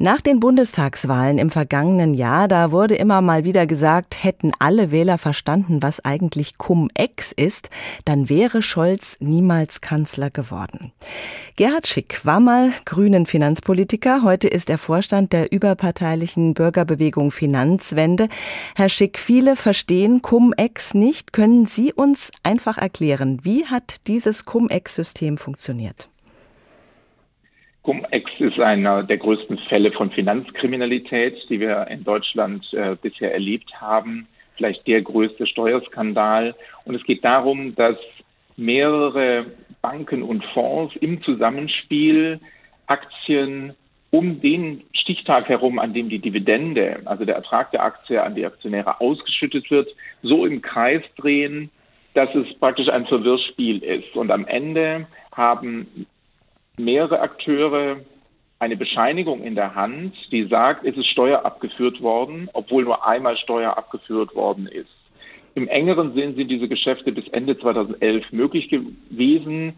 Nach den Bundestagswahlen im vergangenen Jahr, da wurde immer mal wieder gesagt, hätten alle Wähler verstanden, was eigentlich Cum-Ex ist, dann wäre Scholz niemals Kanzler geworden. Gerhard Schick war mal grünen Finanzpolitiker, heute ist er Vorstand der überparteilichen Bürgerbewegung Finanzwende. Herr Schick, viele verstehen Cum-Ex nicht. Können Sie uns einfach erklären, wie hat dieses Cum-Ex-System funktioniert? Cum-Ex ist einer der größten Fälle von Finanzkriminalität, die wir in Deutschland äh, bisher erlebt haben. Vielleicht der größte Steuerskandal. Und es geht darum, dass mehrere Banken und Fonds im Zusammenspiel Aktien um den Stichtag herum, an dem die Dividende, also der Ertrag der Aktie an die Aktionäre ausgeschüttet wird, so im Kreis drehen, dass es praktisch ein Verwirrspiel ist. Und am Ende haben mehrere Akteure eine Bescheinigung in der Hand, die sagt, es ist Steuer abgeführt worden, obwohl nur einmal Steuer abgeführt worden ist. Im engeren Sinn sind diese Geschäfte bis Ende 2011 möglich gewesen.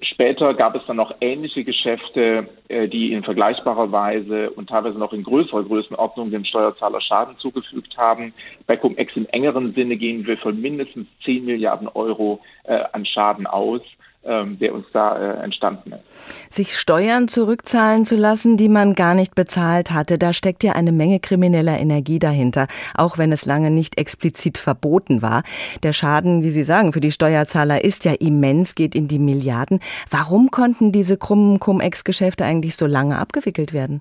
Später gab es dann noch ähnliche Geschäfte, äh, die in vergleichbarer Weise und teilweise noch in größerer Größenordnung dem Steuerzahler Schaden zugefügt haben. Bei Cum-Ex im engeren Sinne gehen wir von mindestens 10 Milliarden Euro äh, an Schaden aus der uns da äh, entstanden ist. Sich Steuern zurückzahlen zu lassen, die man gar nicht bezahlt hatte, da steckt ja eine Menge krimineller Energie dahinter, auch wenn es lange nicht explizit verboten war. Der Schaden, wie Sie sagen, für die Steuerzahler ist ja immens, geht in die Milliarden. Warum konnten diese krummen Cum-Ex-Geschäfte eigentlich so lange abgewickelt werden?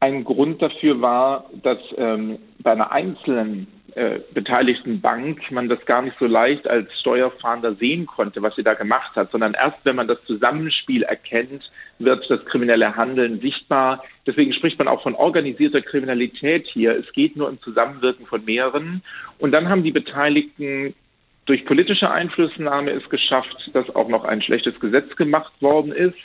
Ein Grund dafür war, dass ähm, bei einer einzelnen äh, beteiligten Bank man das gar nicht so leicht als Steuerfahnder sehen konnte, was sie da gemacht hat, sondern erst wenn man das Zusammenspiel erkennt, wird das kriminelle Handeln sichtbar. Deswegen spricht man auch von organisierter Kriminalität hier. Es geht nur im Zusammenwirken von mehreren. Und dann haben die Beteiligten durch politische Einflussnahme es geschafft, dass auch noch ein schlechtes Gesetz gemacht worden ist.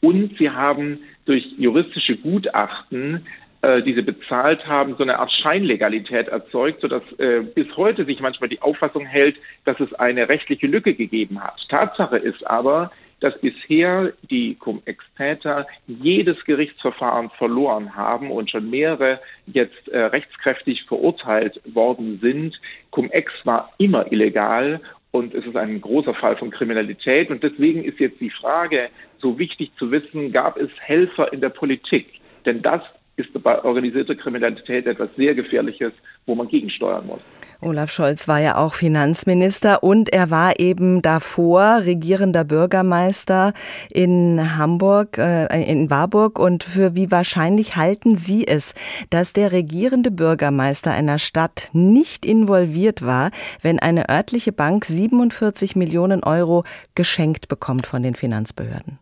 Und sie haben durch juristische Gutachten äh, diese bezahlt haben, so eine Art Scheinlegalität erzeugt, sodass äh, bis heute sich manchmal die Auffassung hält, dass es eine rechtliche Lücke gegeben hat. Tatsache ist aber, dass bisher die Cum-Ex-Täter jedes Gerichtsverfahren verloren haben und schon mehrere jetzt äh, rechtskräftig verurteilt worden sind. Cum-Ex war immer illegal und es ist ein großer Fall von Kriminalität. Und deswegen ist jetzt die Frage so wichtig zu wissen, gab es Helfer in der Politik? Denn das ist bei organisierter Kriminalität etwas sehr Gefährliches, wo man gegensteuern muss. Olaf Scholz war ja auch Finanzminister und er war eben davor regierender Bürgermeister in Hamburg, äh, in Warburg. Und für wie wahrscheinlich halten Sie es, dass der regierende Bürgermeister einer Stadt nicht involviert war, wenn eine örtliche Bank 47 Millionen Euro geschenkt bekommt von den Finanzbehörden?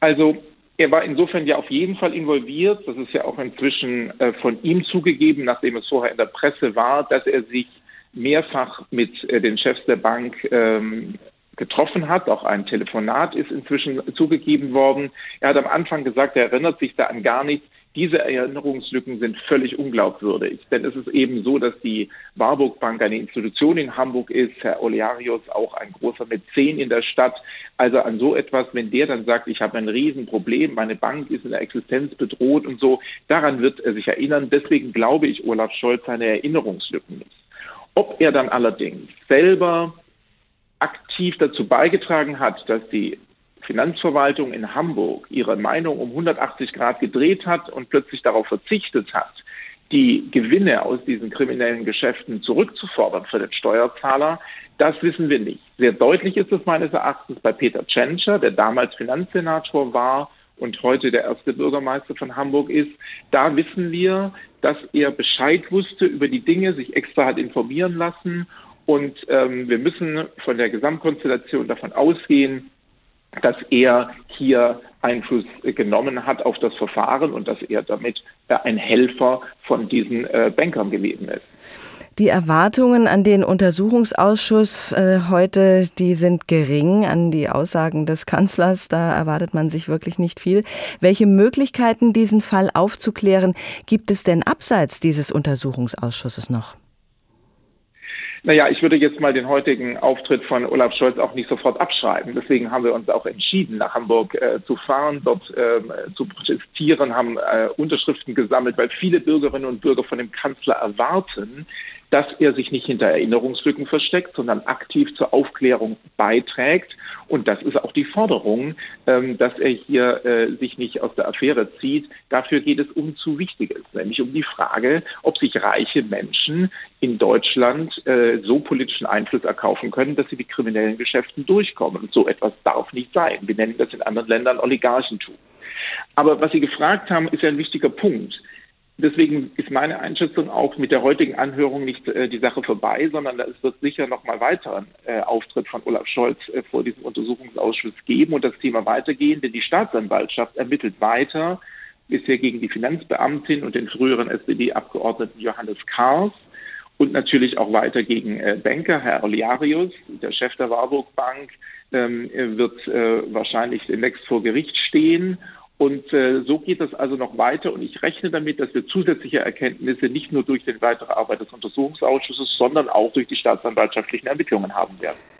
Also er war insofern ja auf jeden Fall involviert. Das ist ja auch inzwischen äh, von ihm zugegeben, nachdem es vorher in der Presse war, dass er sich mehrfach mit äh, den Chefs der Bank ähm, getroffen hat. Auch ein Telefonat ist inzwischen zugegeben worden. Er hat am Anfang gesagt, er erinnert sich da an gar nichts. Diese Erinnerungslücken sind völlig unglaubwürdig. Denn es ist eben so, dass die Warburg Bank eine Institution in Hamburg ist, Herr Olearius auch ein großer Mäzen in der Stadt. Also an so etwas, wenn der dann sagt, ich habe ein Riesenproblem, meine Bank ist in der Existenz bedroht und so, daran wird er sich erinnern. Deswegen glaube ich Olaf Scholz seine Erinnerungslücken nicht. Ob er dann allerdings selber aktiv dazu beigetragen hat, dass die Finanzverwaltung in Hamburg ihre Meinung um 180 Grad gedreht hat und plötzlich darauf verzichtet hat, die Gewinne aus diesen kriminellen Geschäften zurückzufordern für den Steuerzahler, das wissen wir nicht. Sehr deutlich ist es meines Erachtens bei Peter Tschentscher, der damals Finanzsenator war und heute der erste Bürgermeister von Hamburg ist. Da wissen wir, dass er Bescheid wusste über die Dinge, sich extra hat informieren lassen. Und ähm, wir müssen von der Gesamtkonstellation davon ausgehen, dass er hier Einfluss genommen hat auf das Verfahren und dass er damit äh, ein Helfer von diesen äh, Bankern gewesen ist. Die Erwartungen an den Untersuchungsausschuss äh, heute, die sind gering. An die Aussagen des Kanzlers, da erwartet man sich wirklich nicht viel. Welche Möglichkeiten, diesen Fall aufzuklären, gibt es denn abseits dieses Untersuchungsausschusses noch? Naja, ich würde jetzt mal den heutigen Auftritt von Olaf Scholz auch nicht sofort abschreiben. Deswegen haben wir uns auch entschieden, nach Hamburg äh, zu fahren, dort äh, zu protestieren, haben äh, Unterschriften gesammelt, weil viele Bürgerinnen und Bürger von dem Kanzler erwarten, dass er sich nicht hinter Erinnerungslücken versteckt, sondern aktiv zur Aufklärung beiträgt. Und das ist auch die Forderung, ähm, dass er hier äh, sich nicht aus der Affäre zieht. Dafür geht es um zu Wichtiges, nämlich um die Frage, ob sich reiche Menschen in Deutschland äh, so politischen Einfluss erkaufen können, dass sie die kriminellen Geschäften durchkommen. Und so etwas darf nicht sein. Wir nennen das in anderen Ländern Oligarchentum. Aber was Sie gefragt haben, ist ja ein wichtiger Punkt. Deswegen ist meine Einschätzung auch mit der heutigen Anhörung nicht äh, die Sache vorbei, sondern es wird sicher noch mal weiteren äh, Auftritt von Olaf Scholz äh, vor diesem Untersuchungsausschuss geben und das Thema weitergehen, denn die Staatsanwaltschaft ermittelt weiter, bisher gegen die Finanzbeamtin und den früheren SPD-Abgeordneten Johannes Kars und natürlich auch weiter gegen äh, Banker, Herr Oliarius, der Chef der Warburg Bank, ähm, wird äh, wahrscheinlich demnächst vor Gericht stehen und äh, so geht es also noch weiter. Und ich rechne damit, dass wir zusätzliche Erkenntnisse nicht nur durch die weitere Arbeit des Untersuchungsausschusses, sondern auch durch die staatsanwaltschaftlichen Ermittlungen haben werden.